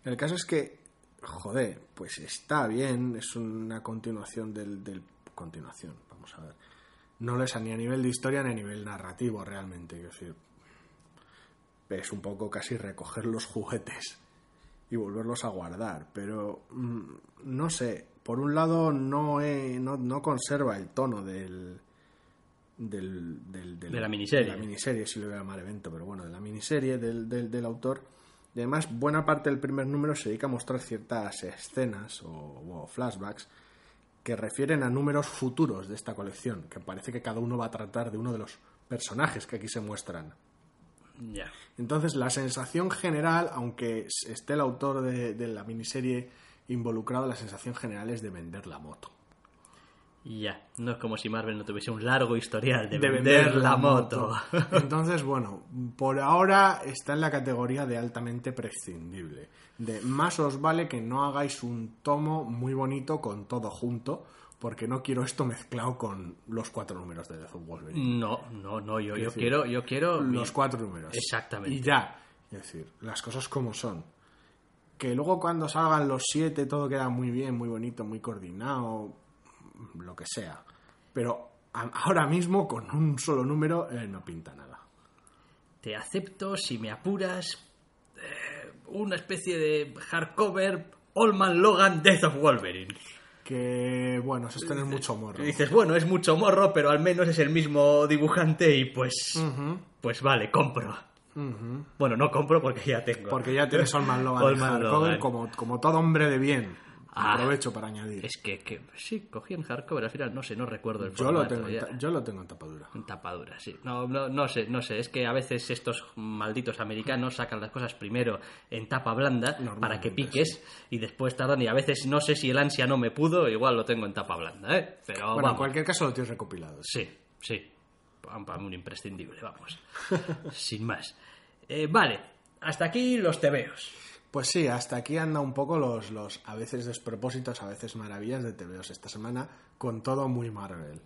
El caso es que, joder, pues está bien, es una continuación del, del... Continuación, vamos a ver. No lo es ni a nivel de historia ni a nivel narrativo realmente, decir. Es un poco casi recoger los juguetes y volverlos a guardar, pero mm, no sé, por un lado no, he- no, no conserva el tono del, del, del- del-
De la miniserie.
de la miniserie, si lo voy a llamar evento, pero bueno, de la miniserie del, autor. Y además, buena parte del primer número se dedica a mostrar ciertas escenas o, o flashbacks que refieren a números futuros de esta colección, que parece que cada uno va a tratar de uno de los personajes que aquí se muestran. Entonces, la sensación general, aunque esté el autor de, de la miniserie involucrado, la sensación general es de vender la moto.
Ya. No es como si Marvel no tuviese un largo historial de,
de
vender, la moto.
Entonces, bueno, por ahora está en la categoría de altamente prescindible. De más os vale que no hagáis un tomo muy bonito con todo junto, porque no quiero esto mezclado con los cuatro números de Death of Wolverine.
no, no, no. Yo, yo
decir,
quiero, yo quiero
Los cuatro números.
Exactamente.
Y ya. Es decir, las cosas como son. Que luego cuando salgan los siete todo queda muy bien, muy bonito, muy coordinado, lo que sea. Pero ahora mismo con un solo número eh, no pinta nada.
Te acepto si me apuras eh, una especie de hardcover Allman Logan Death of Wolverine.
Que bueno, eso es tener mucho morro.
Y dices, bueno, es mucho morro, pero al menos es el mismo dibujante y pues... Pues pues vale, compro. Bueno, no compro porque ya tengo.
Porque ya tienes Olman Logan
Old
en
Man
hardcover
Logan.
como, como todo hombre de bien.
Ah,
Aprovecho para añadir.
Es que, que sí, cogí en hardcover, al final no sé, no recuerdo el
Yo lo,
formato,
tengo,
ya.
ta- yo lo tengo en tapadura.
En tapadura, sí. No, no, no sé, no sé. Es que a veces estos malditos americanos sacan las cosas primero en tapa blanda para que piques y después tardan. Y a veces no sé si el ansia no me pudo, igual lo tengo en tapa blanda, ¿eh? Pero
bueno, en cualquier caso lo tienes recopilado.
Sí, sí. Un imprescindible, vamos. Sin más. Eh, vale, hasta aquí los tebeos.
Pues sí, hasta aquí anda un poco los, los a veces despropósitos, a veces maravillas de TVOs esta semana, con todo muy Marvel.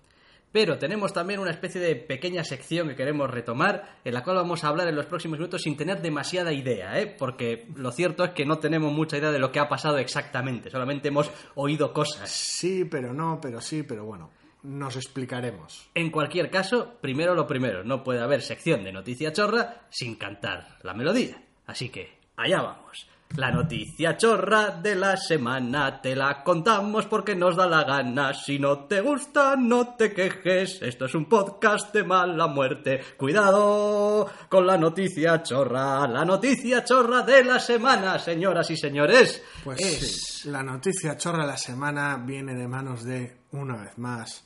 Pero tenemos también una especie de pequeña sección que queremos retomar, en la cual vamos a hablar en los próximos minutos sin tener demasiada idea, ¿eh? porque lo cierto es que no tenemos mucha idea de lo que ha pasado exactamente, solamente hemos oído cosas.
Sí, pero no, pero sí, pero bueno, nos explicaremos.
En cualquier caso, primero lo primero, no puede haber sección de noticia chorra sin cantar la melodía. Así que, allá vamos. La noticia chorra de la semana te la contamos porque nos da la gana. Si no te gusta, no te quejes. Esto es un podcast de mala muerte. Cuidado con la noticia chorra. La noticia chorra de la semana, señoras y señores.
Pues
es...
la noticia chorra de la semana viene de manos de, una vez más,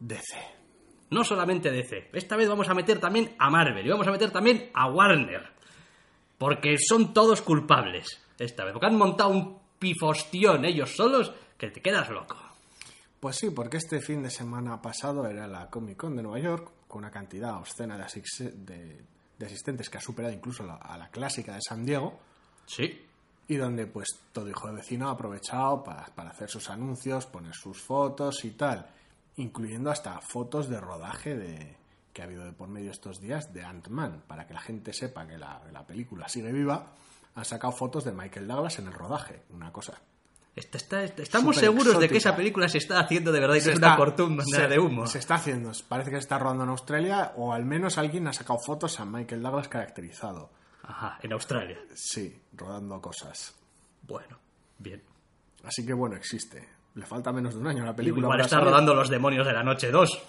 DC.
no solamente DC, esta vez vamos a meter también a Marvel y vamos a meter también a Warner. Porque son todos culpables esta vez. Porque han montado un pifostión ellos solos que te quedas loco.
Pues sí, porque este fin de semana pasado era la Comic Con de Nueva York, con una cantidad obscena de, asix- de- de asistentes que ha superado incluso la- a la clásica de San Diego,
Sí.
y donde pues todo hijo de vecino ha aprovechado para, para hacer sus anuncios, poner sus fotos y tal, incluyendo hasta fotos de rodaje de, que ha habido de por medio estos días de Ant-Man, para que la gente sepa que la, la película sigue viva, han sacado fotos de Michael Douglas en el rodaje, una cosa.
Está- está- está- estamos seguros de que
exótica.
esa película se está haciendo de verdad y no
Se
es
está-
una cortuna
se-
de humo.
Se está haciendo, parece que se está rodando en Australia, o al menos alguien ha sacado fotos a Michael Douglas caracterizado.
Ajá, en Australia.
Sí, rodando cosas.
Bueno, bien.
Así que bueno, existe. Le falta menos de un año a la película.
Igual está rodando Los Demonios de la Noche 2.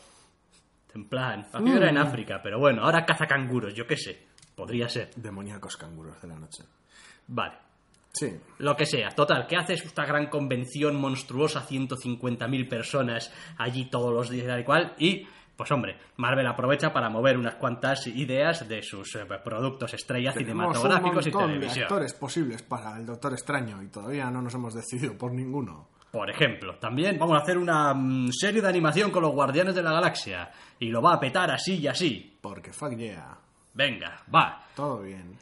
En plan, aquí era
Mm.
en África, pero bueno, ahora caza canguros, yo qué sé. Podría ser.
Demoníacos canguros de la noche.
Vale.
Sí,
Lo que sea, total, que haces esta gran convención monstruosa, 150.000 personas allí todos los días y cual, y pues hombre, Marvel aprovecha para mover unas cuantas ideas de sus eh, productos estrella
tenemos
cinematográficos
un
y
montón de
televisión.
actores posibles para el Doctor Extraño y todavía no nos hemos decidido por ninguno.
Por ejemplo, también vamos a hacer una mm, serie de animación con los Guardianes de la Galaxia, y lo va a petar así y así.
Porque fuck yeah,
Venga, va.
todo bien.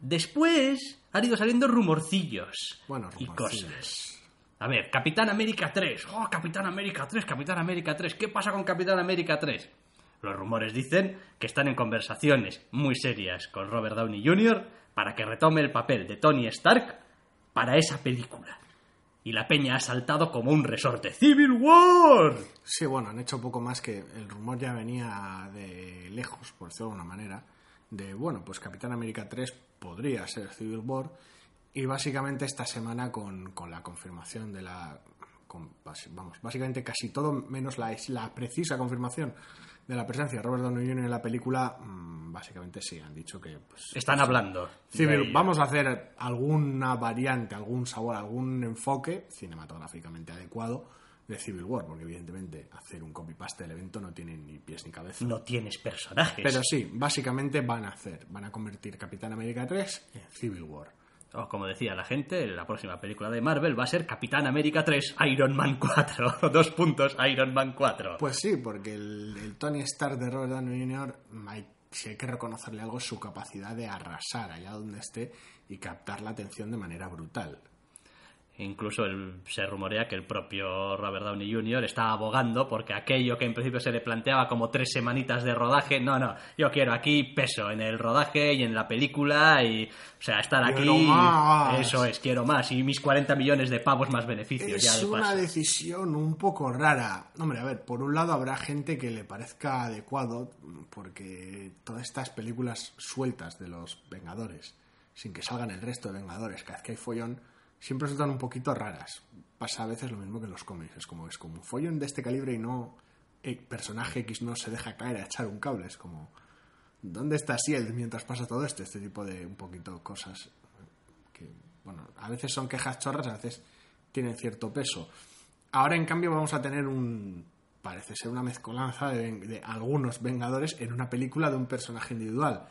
Después han ido saliendo rumorcillos
Bueno,
y cosas. A ver, Capitán América 3. ¡Oh, Capitán América 3! Capitán América 3. ¿Qué pasa con Capitán América 3? Los rumores dicen que están en conversaciones muy serias con Robert Downey Jr. para que retome el papel de Tony Stark para esa película. Y la peña ha saltado como un resorte. ¡Civil War!
Sí, bueno, han hecho poco más que el rumor ya venía de lejos, por decirlo de alguna manera, de, bueno, pues Capitán América 3 podría ser Civil War, y básicamente esta semana con, con la confirmación de la... con vamos, básicamente casi todo, menos la, la precisa confirmación de la presencia de Robert Downey Jr. en la película, mm, básicamente sí, han dicho que... Pues,
Están hablando. ello.
vamos a hacer alguna variante, algún sabor, algún enfoque cinematográficamente adecuado de Civil War, porque evidentemente hacer un copy-paste del evento no tiene ni pies ni cabeza.
No tienes personajes.
Pero sí, básicamente van a hacer, van a convertir Capitán América 3 en Civil War.
O como decía la gente, la próxima película de Marvel va a ser Capitán América 3, Iron Man 4. Dos puntos, Iron Man 4.
Pues sí, porque el, Tony Stark de Robert Downey Jr., si hay que reconocerle algo, su capacidad de arrasar allá donde esté y captar la atención de manera brutal.
Incluso el- se rumorea que el propio Robert Downey Jr. está abogando porque aquello que en principio se le planteaba como tres semanitas de rodaje, no, no, yo quiero aquí peso en el rodaje y en la película y, o sea, estar aquí,
más.
eso es, quiero más y mis 40 millones de pavos más beneficios ya
Es
de
una
paso.
decisión un poco rara. Hombre, a ver, por un lado habrá gente que le parezca adecuado porque todas estas películas sueltas de los Vengadores, sin que salgan el resto de Vengadores, cada vez que hay follón, siempre resultan un poquito raras. Pasa a veces lo mismo que en los cómics. Es como, es como un follón de este calibre y no... El personaje X no se deja caer a echar un cable. Es como... ¿Dónde está Shield mientras pasa todo esto? Este tipo de un poquito cosas que, bueno, a veces son quejas chorras, a veces tienen cierto peso. Ahora, en cambio, vamos a tener un. Parece ser una mezcolanza de, de algunos Vengadores en una película de un personaje individual.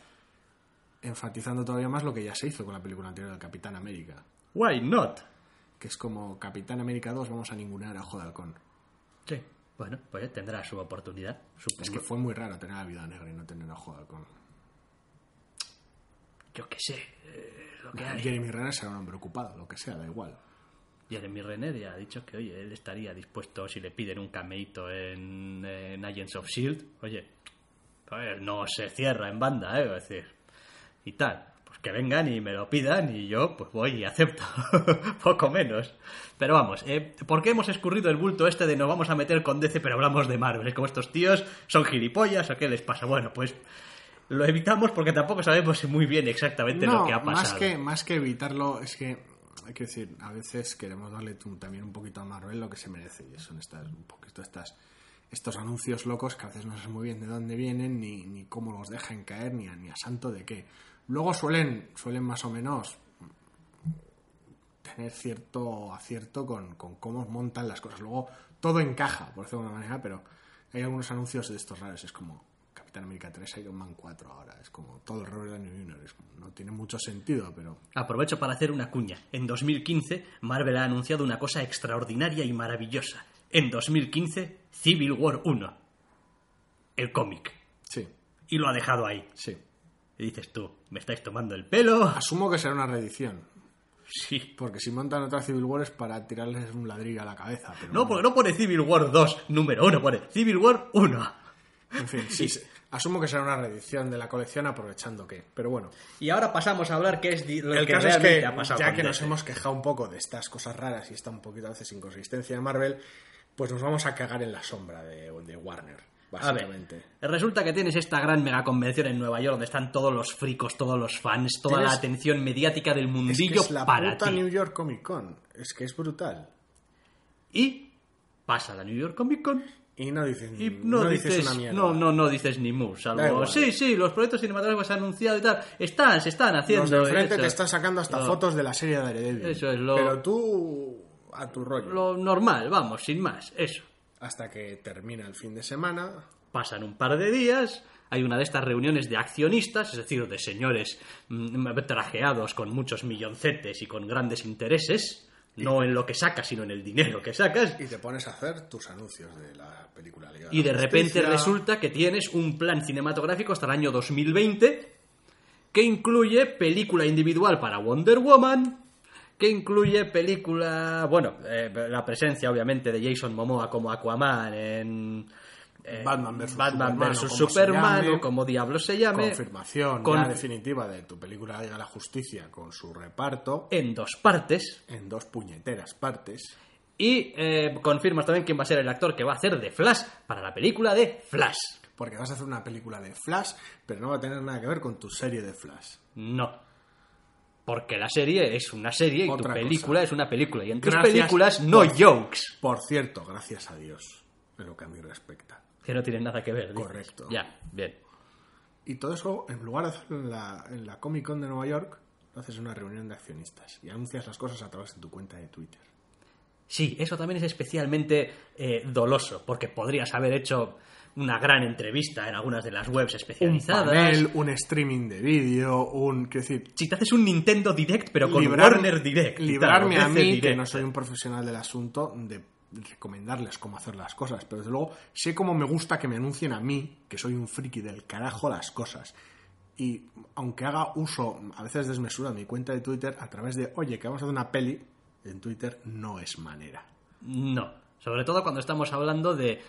Enfatizando todavía más lo que ya se hizo con la película anterior del Capitán América.
Why not?
Que es como Capitán América 2, vamos a ningunear a Ojo de Halcón.
Sí. Bueno, pues tendrá su oportunidad. supongo.
Es que fue muy raro tener a Vida Negra y no tener a Ojo de Halcón.
Yo qué sé. eh, lo que hay.
Jeremy Renner será un hombre ocupado, lo que sea, da igual.
Jeremy Renner ya ha dicho que, oye, él estaría dispuesto si le piden un cameíto en, en Agents of S.H.I.E.L.D. Oye, pues no se cierra en banda, ¿eh? Es decir, y tal. Pues que vengan y me lo pidan y yo pues voy y acepto. Poco menos. Pero vamos, eh, ¿por qué hemos escurrido el bulto este de nos vamos a meter con DC pero hablamos de Marvel? Es como estos tíos son gilipollas o qué les pasa. Bueno, pues lo evitamos porque tampoco sabemos muy bien exactamente
no,
lo que ha
más
pasado.
que, más que evitarlo, es que, hay que decir, a veces queremos darle también un poquito a Marvel lo que se merece. Y son estas, un poquito estas, estos anuncios locos que a veces no sabes muy bien de dónde vienen, ni, ni cómo los dejan caer, ni a, ni a santo de qué. Luego suelen, suelen más o menos tener cierto acierto con, con cómo montan las cosas. Luego todo encaja, por decirlo de alguna manera, pero hay algunos anuncios de estos raros. Es como Capitán América 3, Iron Man 4 ahora. Es como todo el Robert Downey Jr. Es como- no tiene mucho sentido, pero
Aprovecho para hacer una cuña. En 2015, Marvel ha anunciado una cosa extraordinaria y maravillosa. En 2015, Civil War 1. El cómic.
sí,
Y lo ha dejado ahí.
sí.
Y dices tú, ¿me estáis tomando el pelo?
Asumo que será una reedición.
Sí.
Porque si montan otra Civil War es para tirarles un ladrillo a la cabeza. Pero
No, porque no pone Civil War 2, número 1, pone Civil War 1.
En fin, sí, sí. Asumo que será una reedición de la colección aprovechando que. Pero bueno,
Y ahora pasamos a hablar qué es lo
el
que
caso es
realmente
que,
ha pasado
ya que nos hemos quejado un poco de estas cosas raras y esta un poquito a veces inconsistencia de Marvel, pues nos vamos a cagar en la sombra de, de Warner,
A ver,
básicamente.
resulta que tienes esta gran mega convención en Nueva York donde están todos los fricos, todos los fans, toda la atención mediática del
Es que
mundillo
es la
para
puta
ti.
New York Comic Con. Es que es brutal.
Y pasa la New York Comic Con
Y no dices,
y no, dices,
una mierda.
no, no, no dices ni mu, salvo, sí, sí, los proyectos cinematográficos se han anunciado y tal, están, se están haciendo.
Los de enfrente
eso.
te están sacando hasta fotos de la serie de Daredevil.
Eso es lo-
Pero tú a tu rollo.
Lo normal, vamos, sin más, eso.
Hasta que termina el fin de semana.
Pasan un par de días, hay una de estas reuniones de accionistas, es decir, de señores mm, trajeados con muchos milloncetes y con grandes intereses, no en lo que sacas, sino en el dinero que sacas,
Y te pones a hacer tus anuncios de la película Liga
y de repente resulta que tienes un plan cinematográfico hasta el año 2020 que incluye película individual para Wonder Woman, que incluye película, bueno, eh, la presencia obviamente de Jason Momoa como Aquaman en eh,
Batman versus
Batman
Superman,
versus
como
Superman,
llame.
o como diablo se llame,
Confirmación
con-
ya definitiva de tu película de la Justicia con su reparto
en dos partes.
en dos puñeteras partes.
Y eh, confirmas también quién va a ser el actor que va a hacer de Flash para la película de Flash.
Porque vas a hacer una película de Flash, pero no va a tener nada que ver con tu serie de Flash.
No. Porque la serie es una serie y tu película
cosa.
es una película. Y en tus películas no
por-
jokes.
Por cierto, gracias a Dios, en lo que a mí respecta.
Que no tienen nada que ver. dices.
Correcto.
Ya, bien.
Y todo eso, en lugar de hacerlo en la, en la Comic Con de Nueva York, lo haces en una reunión de accionistas y anuncias las cosas a través de tu cuenta de Twitter.
Sí, eso también es especialmente eh, doloso, porque podrías haber hecho una gran entrevista en algunas de las webs
Un
especializadas.
panel, un streaming de vídeo, un... Quiero decir,
Si te haces un Nintendo Direct, pero con
librar-
Warner Direct. tal,
Librarme
o
a mí, que
Direct.
no soy un profesional del asunto, de recomendarles cómo hacer las cosas. Pero desde luego, sé cómo me gusta que me anuncien a mí, que soy un friki del carajo, las cosas. Y aunque haga uso, a veces desmesura, de mi cuenta de Twitter, a través de, oye, que vamos a hacer una peli, en Twitter no es manera.
No, sobre todo cuando estamos hablando de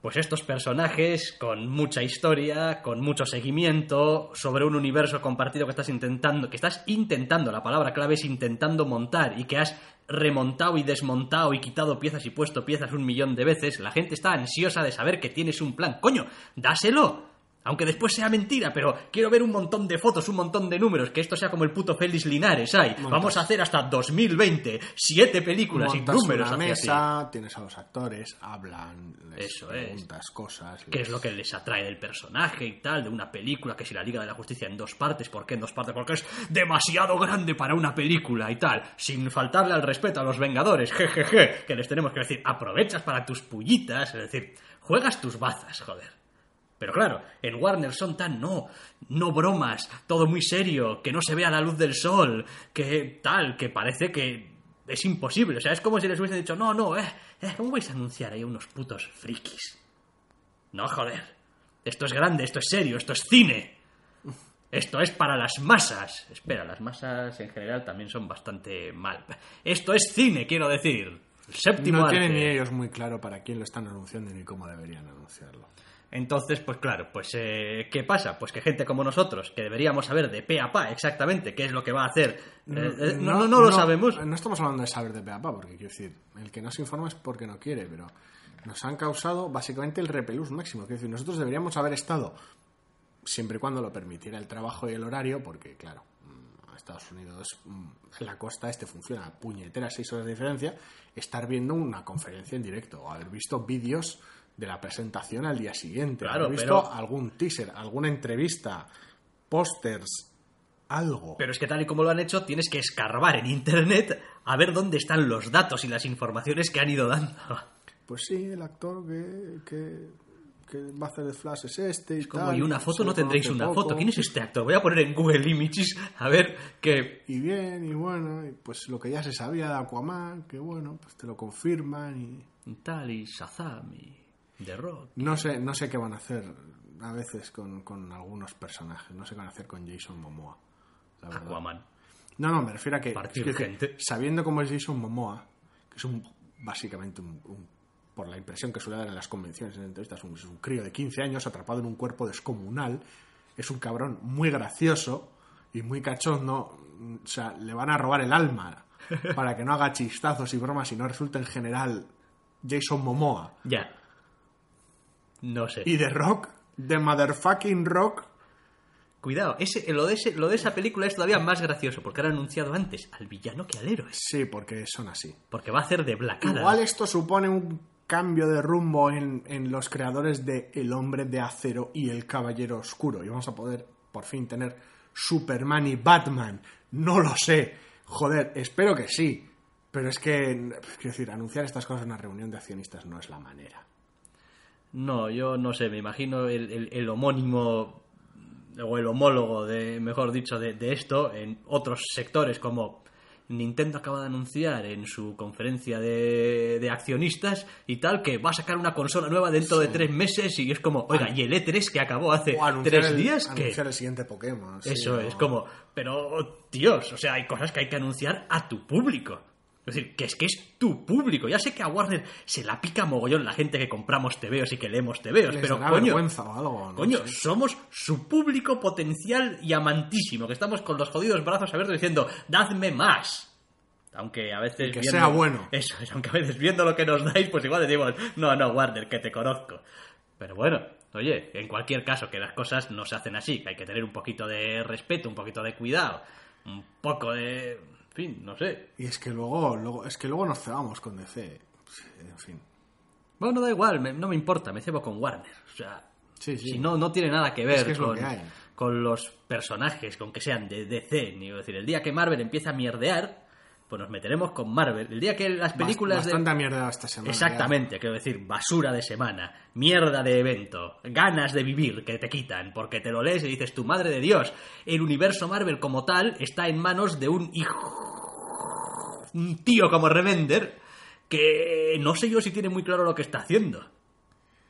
pues estos personajes con mucha historia, con mucho seguimiento, sobre un universo compartido que estás intentando, que estás intentando, la palabra clave es intentando montar y que has remontado y desmontado y quitado piezas y puesto piezas un millón de veces, la gente está ansiosa de saber que tienes un plan. Coño, dáselo. Aunque después sea mentira, pero quiero ver un montón de fotos, un montón de números, que esto sea como el puto Félix Linares, ¿hay? Vamos a hacer hasta 2020 siete películas y números
una
hacia ti.
mesa, tienes a los actores, hablan, les
Eso es.
preguntas cosas.
qué
les-
es lo que les atrae del personaje y tal, de una película, que si la Liga de la Justicia en dos partes, ¿por qué en dos partes? Porque es demasiado grande para una película y tal, sin faltarle al respeto a los Vengadores, jejeje, que les tenemos que decir, aprovechas para tus pullitas, es decir, juegas tus bazas, joder. Pero claro, en Warner son tan no, no bromas, todo muy serio, que no se vea la luz del sol, que tal, que parece que es imposible. O sea, es como si les hubiesen dicho, no, no, eh, eh, ¿cómo vais a anunciar ahí a unos putos frikis? No, joder. Esto es grande, esto es serio, esto es cine. Esto es para las masas. Espera, las masas en general también son bastante mal. Esto es cine, quiero decir. El séptimo
No
arte.
tienen ni ellos muy claro para quién lo están anunciando ni cómo deberían anunciarlo.
Entonces, pues claro, pues eh, ¿qué pasa? Pues que gente como nosotros, que deberíamos saber de pe a pa exactamente qué es lo que va a hacer, eh, eh, no, no, no lo sabemos.
No estamos hablando de saber de pe a pa, porque quiero decir, el que no se informa es porque no quiere, pero nos han causado básicamente el repelús máximo. Quiero decir, nosotros deberíamos haber estado, siempre y cuando lo permitiera el trabajo y el horario, porque claro, mm, Estados Unidos, mm, en la costa este funciona a puñeteras seis horas de diferencia, estar viendo una conferencia en directo o haber visto vídeos de la presentación al día siguiente,
Claro,
haber visto
pero-
algún teaser, alguna entrevista, pósters, algo.
Pero es que tal y como lo han hecho, tienes que escarbar en internet a ver dónde están los datos y las informaciones que han ido dando.
Pues sí, el actor que, que, que va a hacer de Flash es este y
Como,
tal,
y una foto no tendréis una
poco,
foto. ¿Quién es este actor? Voy a poner en Google Images a ver qué.
Y bien, y bueno, y pues lo que ya se sabía de Aquaman, que bueno, pues te lo confirman y...
y tal, y Shazam, y Rock.
No sé, no sé qué van a hacer a veces con, con algunos personajes, no sé qué van a hacer con Jason Momoa, la verdad.
Aquaman.
No, no, me refiero a que, es sabiendo cómo es Jason Momoa, que es un básicamente un, un- por la impresión que suele dar en las convenciones, en entrevistas, un, es un crío de 15 años atrapado en un cuerpo descomunal, es un cabrón muy gracioso y muy cachondo, o sea, le van a robar el alma para que no haga chistazos y bromas y no resulte en general Jason Momoa.
Ya. No sé.
Y de Rock, de Motherfucking Rock,
Cuidado, ese, lo, de ese- lo de esa película es todavía más gracioso, porque han anunciado antes al villano que al héroe.
sí, porque son así.
Porque va a hacer de Black Adam.
Igual esto supone un cambio de rumbo en, en los creadores de El Hombre de Acero y El Caballero Oscuro. Y vamos a poder por fin tener Superman y Batman. No lo sé. Joder, espero que sí. Pero es que, quiero decir, anunciar estas cosas en una reunión de accionistas no es la manera.
No, yo no sé, me imagino el, el- el homónimo o el homólogo, de, mejor dicho, de, de esto en otros sectores como Nintendo acaba de anunciar en su conferencia de, de accionistas y tal que va a sacar una consola nueva dentro de tres meses y es como, oiga, ¿y el E3 que acabó hace tres
el,
días? que
anunciar el siguiente Pokémon. sí,
Eso es como, pero tíos, o sea, hay cosas que hay que anunciar a tu público. Es decir, que es que es tu público. Ya sé que a Warner se la pica mogollón la gente que compramos tebeos y que leemos tebeos,
Les
pero coño,
vergüenza o algo. no
coño,
sé.
somos su público potencial y amantísimo, que estamos con los jodidos brazos abiertos diciendo, dadme más. Aunque a veces...
Y que sea bueno.
Eso es, aunque a veces viendo lo que nos dais, pues igual decimos, no, no, Warner, que te conozco. Pero bueno, oye, en cualquier caso, que las cosas no se hacen así, que hay que tener un poquito de respeto, un poquito de cuidado, un poco de... En fin, no sé.
Y es que luego, luego, es que luego nos cebamos con DC. En fin.
Bueno, da igual, me- no me importa, me cebo con Warner. O sea,
Sí, sí.
si no, no tiene nada que ver
Es que es lo
con,
que hay.
con los personajes, con que sean de DC. Ni decir, el día que Marvel empieza a mierdear, pues nos meteremos con Marvel. El día que las películas de...
Bastante mierda esta semana.
Exactamente, quiero decir, basura de semana, mierda de evento, ganas de vivir que te quitan, porque te lo lees y dices, tu madre de Dios, el universo Marvel como tal está en manos de un hijo, un tío como Remender, que no sé yo si tiene muy claro lo que está haciendo.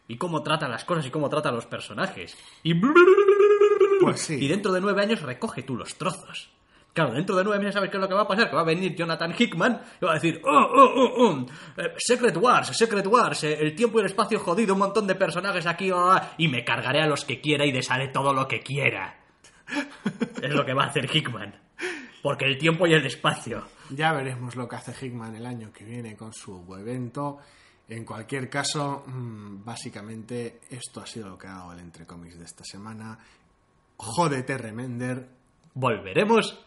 Y cómo trata las cosas y cómo trata a los personajes. Y,
Pues sí.
y dentro de nueve años recoge tú los trozos. Claro, dentro de nueve meses sabes qué es lo que va a pasar, que va a venir Jonathan Hickman y va a decir, oh, oh, oh, oh, eh, Secret Wars, Secret Wars, eh, el tiempo y el espacio jodido, un montón de personajes aquí, oh, ah, y me cargaré a los que quiera y desharé todo lo que quiera. es lo que va a hacer Hickman. Porque el tiempo y el espacio.
Ya veremos lo que hace Hickman el año que viene con su evento En cualquier caso, mm, básicamente esto ha sido lo que ha dado el Entre Comics de esta semana. Jódete, Remender.
Volveremos